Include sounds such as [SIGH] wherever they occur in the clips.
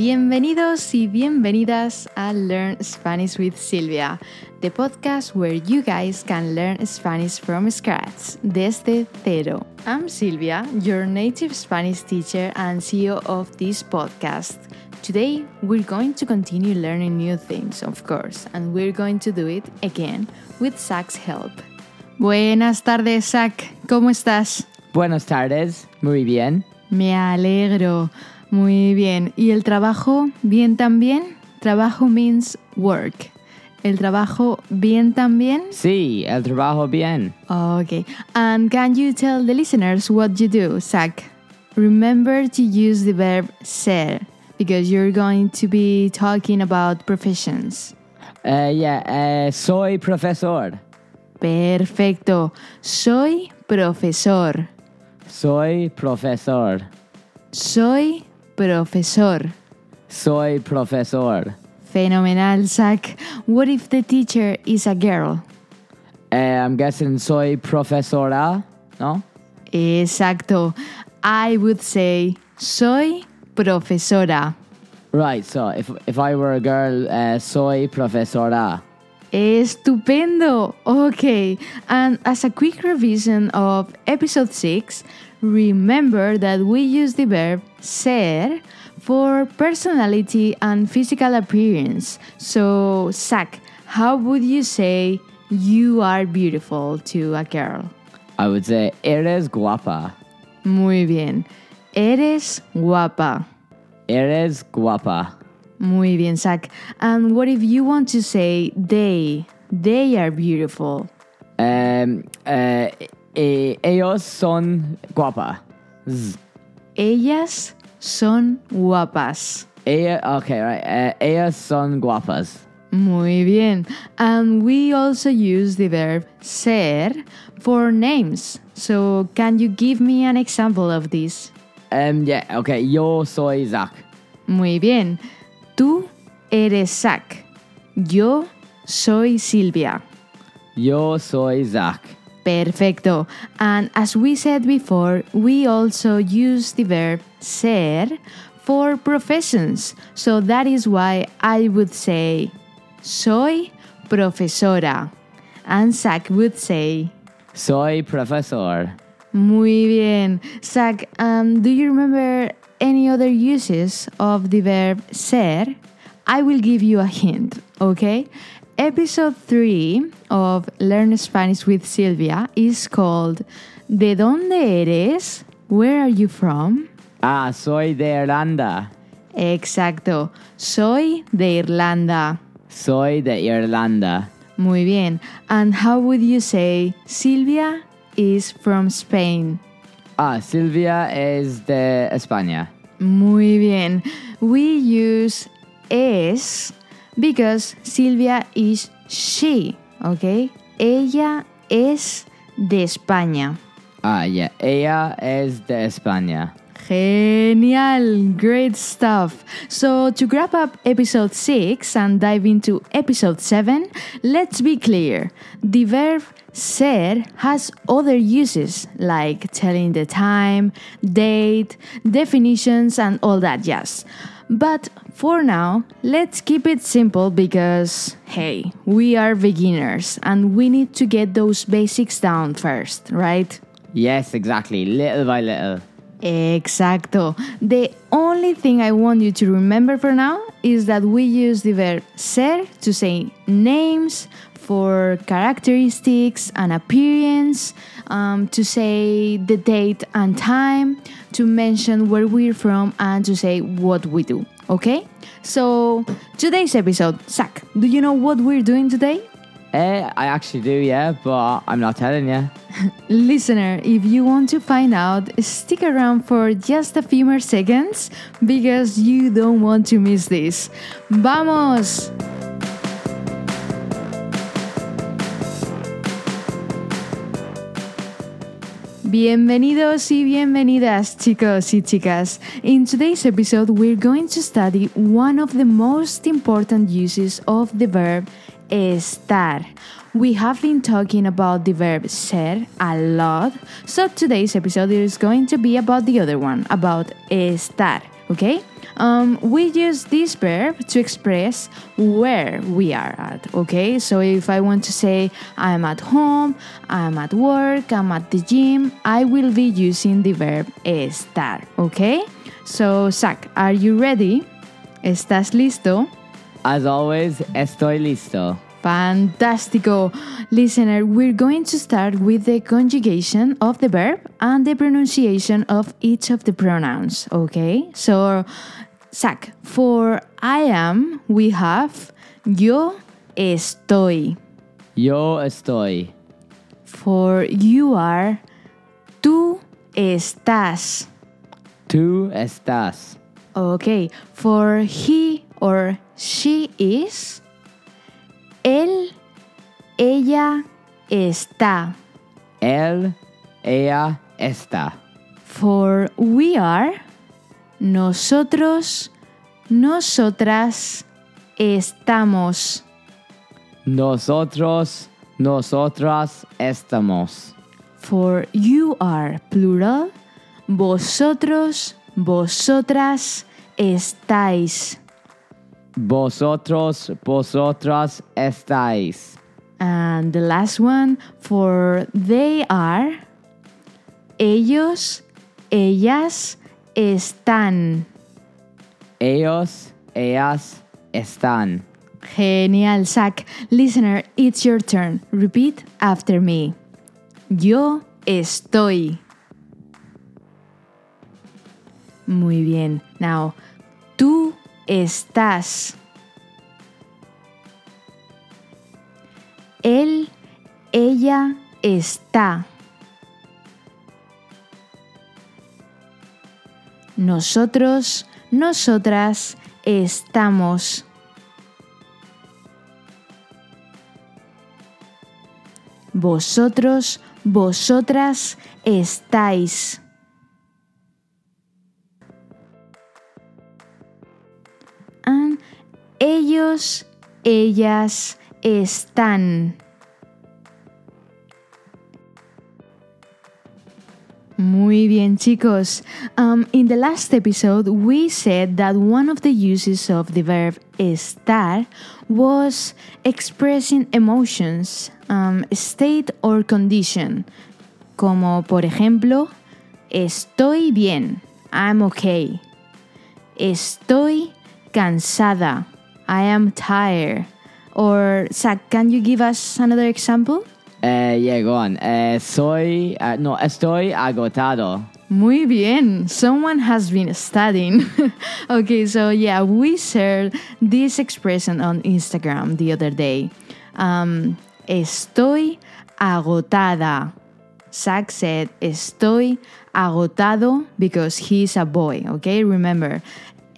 Bienvenidos y bienvenidas a Learn Spanish with Silvia, the podcast where you guys can learn Spanish from scratch, desde cero. I'm Silvia, your native Spanish teacher and CEO of this podcast. Today, we're going to continue learning new things, of course, and we're going to do it again with Zach's help. Buenas tardes, Zach. ¿Cómo estás? Buenas tardes, muy bien. Me alegro. Muy bien. ¿Y el trabajo bien también? Trabajo means work. ¿El trabajo bien también? Sí, el trabajo bien. Okay. And can you tell the listeners what you do, Zach? Remember to use the verb ser because you're going to be talking about professions. Uh, yeah, uh, soy profesor. Perfecto. Soy profesor. Soy profesor. Soy profesor. Soy profesor. Fenomenal, Zach. What if the teacher is a girl? Uh, I'm guessing soy profesora, no? Exacto. I would say soy profesora. Right, so if, if I were a girl, uh, soy profesora. Estupendo. Okay. And as a quick revision of episode 6, remember that we use the verb ser for personality and physical appearance. So, Zach, how would you say you are beautiful to a girl? I would say eres guapa. Muy bien. Eres guapa. Eres guapa. Muy bien, Zach. And what if you want to say they? They are beautiful. Um, uh, eh, ellos son guapa. Ellas son guapas. Ella, okay, right. Uh, ellas son guapas. Muy bien. And we also use the verb ser for names. So, can you give me an example of this? Um, yeah, okay. Yo soy Zach. Muy bien. Tú eres Zach. Yo soy Silvia. Yo soy Zach. Perfecto. And as we said before, we also use the verb ser for professions. So that is why I would say soy profesora. And Zach would say Soy profesor. muy bien. Zach, um, do you remember any other uses of the verb ser? I will give you a hint, okay? Episode 3 of Learn Spanish with Silvia is called ¿De dónde eres? Where are you from? Ah, soy de Irlanda. Exacto, soy de Irlanda. Soy de Irlanda. Muy bien. And how would you say Silvia is from Spain? Ah, Silvia es de España. Muy bien. We use es because Silvia is she, okay? Ella es de España. Ah, yeah. Ella es de España. Genial, great stuff. So, to wrap up episode 6 and dive into episode 7, let's be clear. The verb ser has other uses like telling the time, date, definitions, and all that jazz. But for now, let's keep it simple because, hey, we are beginners and we need to get those basics down first, right? Yes, exactly. Little by little. Exacto. The only thing I want you to remember for now is that we use the verb ser to say names for characteristics and appearance, um, to say the date and time, to mention where we're from, and to say what we do. Okay? So, today's episode, Zach, do you know what we're doing today? Eh, I actually do, yeah, but I'm not telling you. [LAUGHS] Listener, if you want to find out, stick around for just a few more seconds because you don't want to miss this. ¡Vamos! Bienvenidos y bienvenidas, chicos y chicas. In today's episode, we're going to study one of the most important uses of the verb estar. We have been talking about the verb ser a lot, so today's episode is going to be about the other one, about estar. Okay? Um, we use this verb to express where we are at. Okay? So if I want to say I'm at home, I'm at work, I'm at the gym, I will be using the verb estar. Okay? So, Zach, are you ready? ¿Estás listo? As always, estoy listo. Fantastico. Listener, we're going to start with the conjugation of the verb and the pronunciation of each of the pronouns, okay? So, Zach, for I am, we have yo estoy. Yo estoy. For you are, tú estás. Tú estás. Okay, for he or she is, él, ella está. Él, ella está. For we are, nosotros, nosotras estamos. Nosotros, nosotras estamos. For you are, plural, vosotros, vosotras estáis. Vosotros, vosotras estáis. And the last one, for they are, ellos, ellas están. Ellos, ellas están. Genial, Zach. Listener, it's your turn. Repeat after me. Yo estoy. Muy bien. Now, tú estás. Él, ella está. Nosotros, nosotras estamos. Vosotros, vosotras estáis. Ellos, ellas están. Muy bien, chicos. Um, in the last episode, we said that one of the uses of the verb estar was expressing emotions, um, state or condition. Como por ejemplo, estoy bien, I'm okay. Estoy cansada, I am tired. Or, Zach, can you give us another example? Uh, yeah, go on. Uh, soy, uh, no, estoy agotado. Muy bien. Someone has been studying. [LAUGHS] okay, so yeah, we shared this expression on Instagram the other day. Um, estoy agotada. Zach said, Estoy agotado because he's a boy. Okay, remember,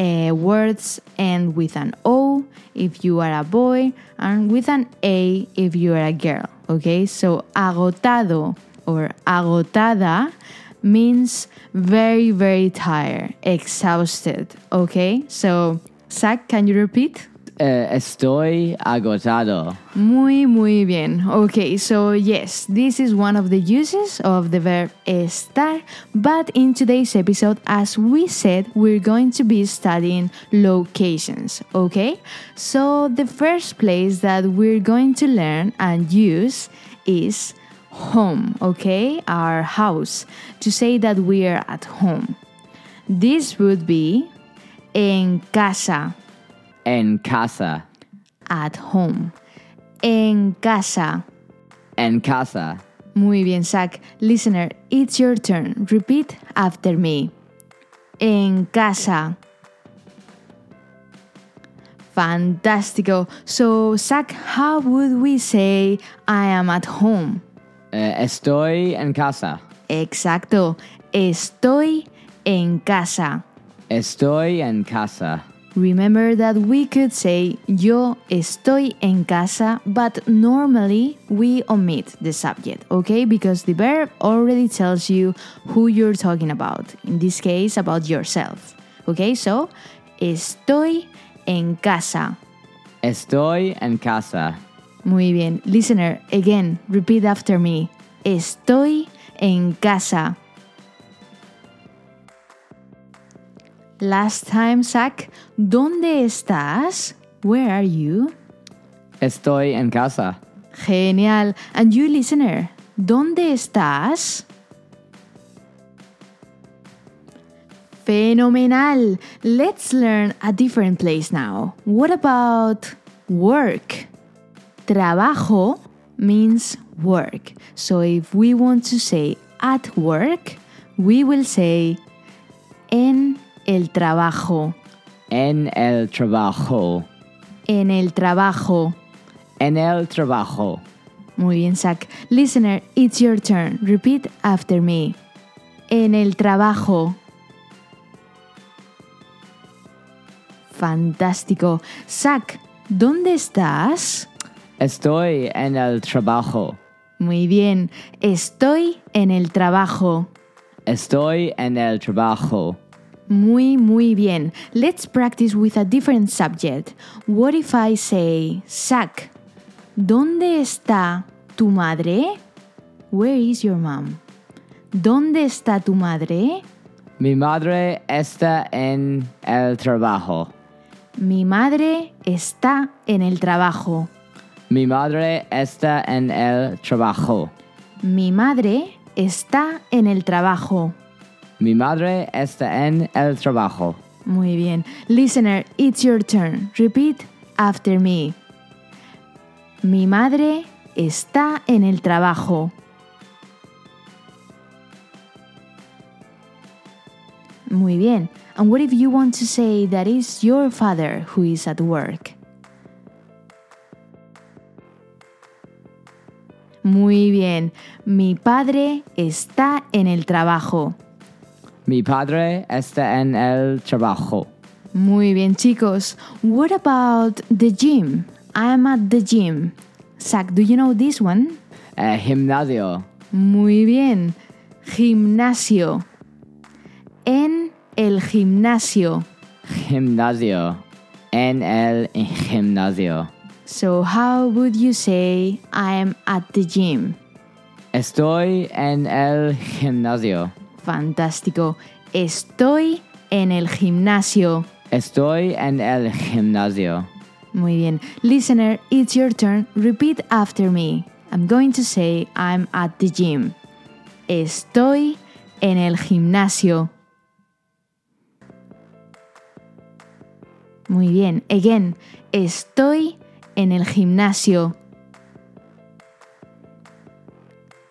uh, words end with an O if you are a boy and with an A if you are a girl. Okay, so agotado or agotada means very, very tired, exhausted. Okay, so Zach, can you repeat? Uh, estoy agotado. Muy, muy bien. Okay, so yes, this is one of the uses of the verb estar, but in today's episode, as we said, we're going to be studying locations, okay? So the first place that we're going to learn and use is home, okay? Our house, to say that we are at home. This would be en casa, En casa. at home. En casa. En casa. Muy bien, Zach. Listener, it's your turn. Repeat after me. En casa. Fantástico. So, Zach, how would we say I am at home? Uh, estoy en casa. Exacto. Estoy en casa. Estoy en casa. Remember that we could say yo estoy en casa, but normally we omit the subject, okay? Because the verb already tells you who you're talking about. In this case, about yourself. Okay, so estoy en casa. Estoy en casa. Muy bien. Listener, again, repeat after me. Estoy en casa. Last time, Zach, ¿dónde estás? Where are you? Estoy en casa. Genial. And you, listener, ¿dónde estás? Fenomenal. Let's learn a different place now. What about work? Trabajo means work. So if we want to say at work, we will say en el trabajo. En el trabajo. En el trabajo. En el trabajo. Muy bien, Zach. Listener, it's your turn. Repeat after me. En el trabajo. Fantástico. Zach, ¿dónde estás? Estoy en el trabajo. Muy bien. Estoy en el trabajo. Estoy en el trabajo. Muy, muy bien. Let's practice with a different subject. What if I say, Zach, ¿dónde está tu madre? Where is your mom? ¿Dónde está tu madre? Mi madre está en el trabajo. Mi madre está en el trabajo. Mi madre está en el trabajo. Mi madre está en el trabajo. Mi madre está en el trabajo. Muy bien. Listener, it's your turn. Repeat after me. Mi madre está en el trabajo. Muy bien. And what if you want to say that is your father who is at work? Muy bien. Mi padre está en el trabajo. Mi padre está en el trabajo. Muy bien, chicos. What about the gym? I'm at the gym. Zach, do you know this one? Eh, gimnasio. Muy bien. Gimnasio. En el gimnasio. Gimnasio. En el gimnasio. So, how would you say I'm at the gym? Estoy en el gimnasio. Fantástico. Estoy en el gimnasio. Estoy en el gimnasio. Muy bien. Listener, it's your turn. Repeat after me. I'm going to say I'm at the gym. Estoy en el gimnasio. Muy bien. Again. Estoy en el gimnasio.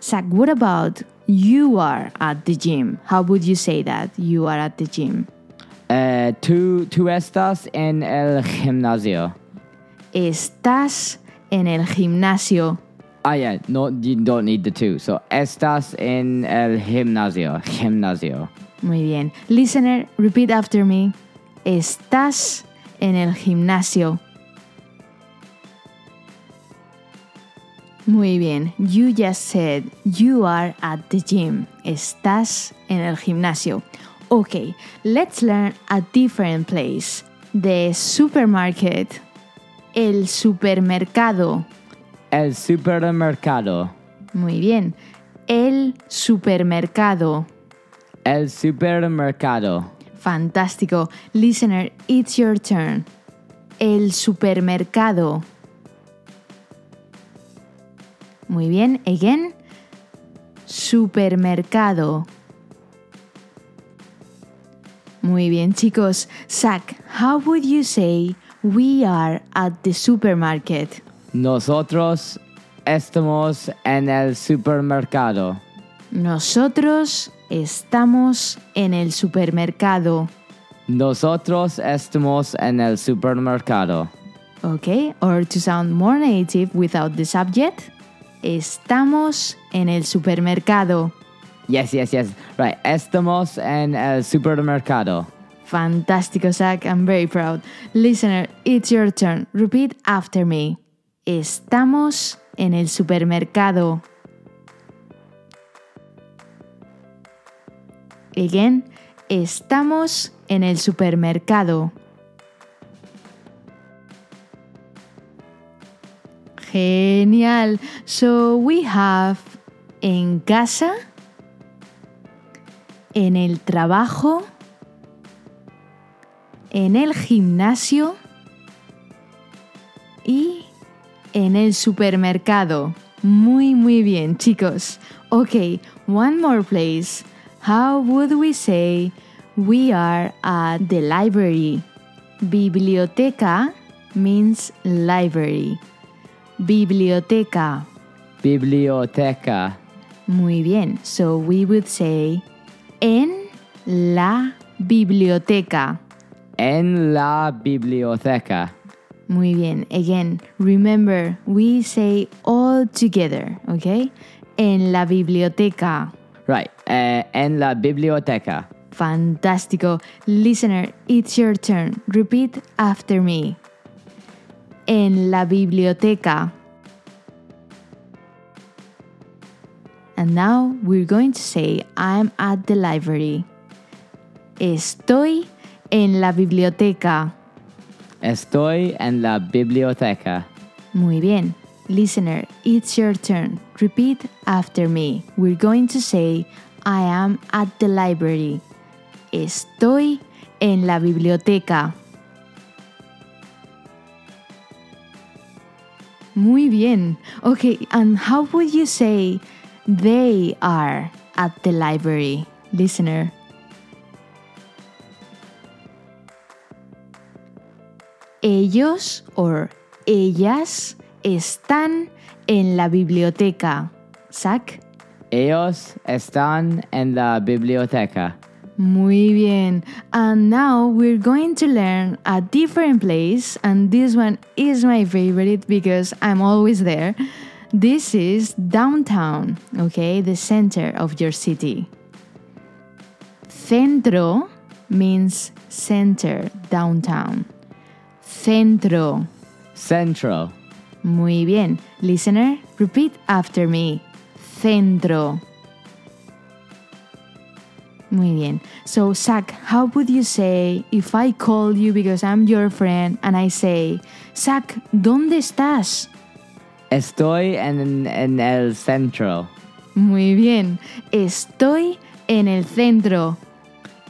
Zach, what about you are at the gym? How would you say that? You are at the gym. Eh, tú, tú estás en el gimnasio. Estás en el gimnasio. Ah, yeah, no, you don't need the two. So, estás en el gimnasio. Gimnasio. Muy bien. Listener, repeat after me. Estás en el gimnasio. Muy bien. You just said you are at the gym. Estás en el gimnasio. Okay, let's learn a different place. The supermarket. El supermercado. El supermercado. Muy bien. El supermercado. El supermercado. Fantástico. Listener, it's your turn. El supermercado. Muy bien. Again. Supermercado. Muy bien, chicos. Zach, how would you say we are at the supermarket? Nosotros estamos en el supermercado. Nosotros estamos en el supermercado. Nosotros estamos en el supermercado. Okay, or to sound more native without the subject, estamos en el supermercado. Yes, yes, yes. Right. Estamos en el supermercado. Fantástico, Zach. I'm very proud. Listener, it's your turn. Repeat after me. Estamos en el supermercado. Again, estamos en el supermercado. Genial. So we have en casa, en el trabajo, en el gimnasio y en el supermercado. Muy, muy bien, chicos. Okay, one more place. How would we say we are at the library? Biblioteca means library. Biblioteca. Biblioteca. Muy bien. So we would say en la biblioteca. En la biblioteca. Muy bien. Again, remember, we say all together, okay? En la biblioteca. Right. Uh, en la biblioteca. Fantástico. Listener, it's your turn. Repeat after me. En la biblioteca. And now we're going to say I'm at the library. Estoy en la biblioteca. Estoy en la biblioteca. Muy bien. Listener, it's your turn. Repeat after me. We're going to say I am at the library. Estoy en la biblioteca. Muy bien. Okay, and how would you say they are at the library, listener? Ellos or ellas están en la biblioteca. Zach? Ellos están en la biblioteca. Muy bien. And now we're going to learn a different place, and this one is my favorite because I'm always there. This is downtown, okay, the center of your city. Centro means center, downtown. Centro. Centro. Muy bien. Listener, repeat after me. Centro. Muy bien. So, Zach, how would you say if I call you because I'm your friend and I say, Zach, ¿dónde estás? Estoy en, en el centro. Muy bien. Estoy en el centro.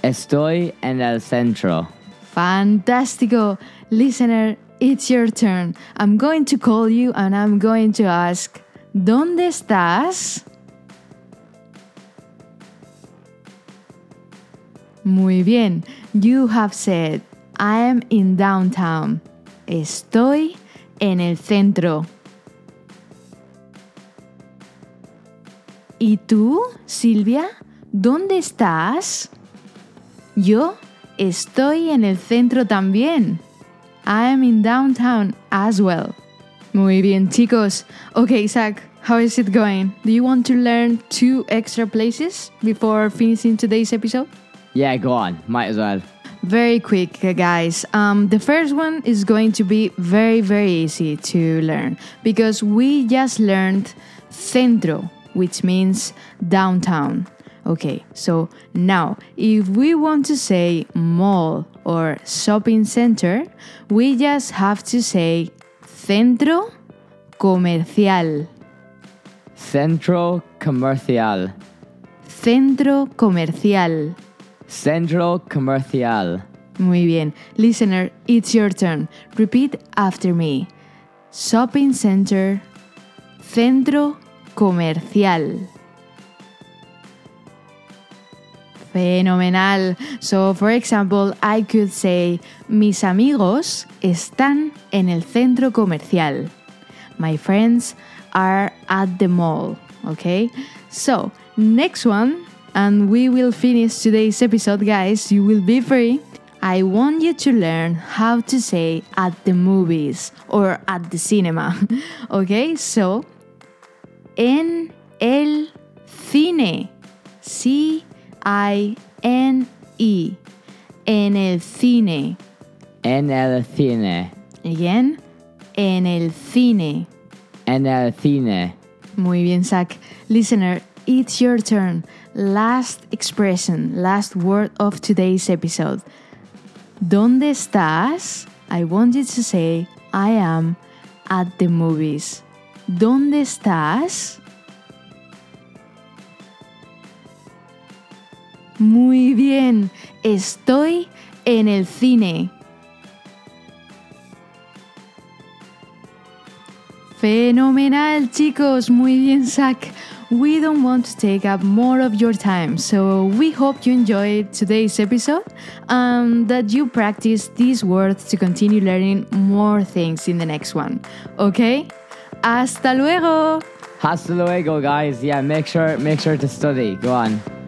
Estoy en el centro. Fantástico. Listener, it's your turn. I'm going to call you and I'm going to ask, ¿dónde estás? Muy bien. You have said, I am in downtown. Estoy en el centro. ¿Y tú, Silvia? ¿Dónde estás? Yo estoy en el centro también. I am in downtown as well. Muy bien, chicos. Okay, Zach, how is it going? Do you want to learn two extra places before finishing today's episode? Yeah, go on. Might as well. Very quick, uh, guys. Um, the first one is going to be very, very easy to learn because we just learned centro, which means downtown. Okay, so now if we want to say mall or shopping center, we just have to say centro comercial. Centro comercial. Centro comercial. Centro comercial. Muy bien. Listener, it's your turn. Repeat after me. Shopping center. Centro comercial. Fenomenal. So, for example, I could say, mis amigos están en el centro comercial. My friends are at the mall. Okay? So, next one, and we will finish today's episode, guys. You will be free. I want you to learn how to say at the movies or at the cinema. [LAUGHS] okay? So, en el cine. C I N E. En el cine. En el cine. Again. En el cine. En el cine. Muy bien, Zach. Listener, it's your turn. Last expression, last word of today's episode. ¿Dónde estás? I want you to say, I am at the movies. ¿Dónde estás? Muy bien. Estoy en el cine. Fenomenal, chicos. Muy bien, Zach. We don't want to take up more of your time, so we hope you enjoyed today's episode and that you practice these words to continue learning more things in the next one. Okay? Hasta luego! Hasta luego, guys. Yeah, make sure make sure to study. Go on.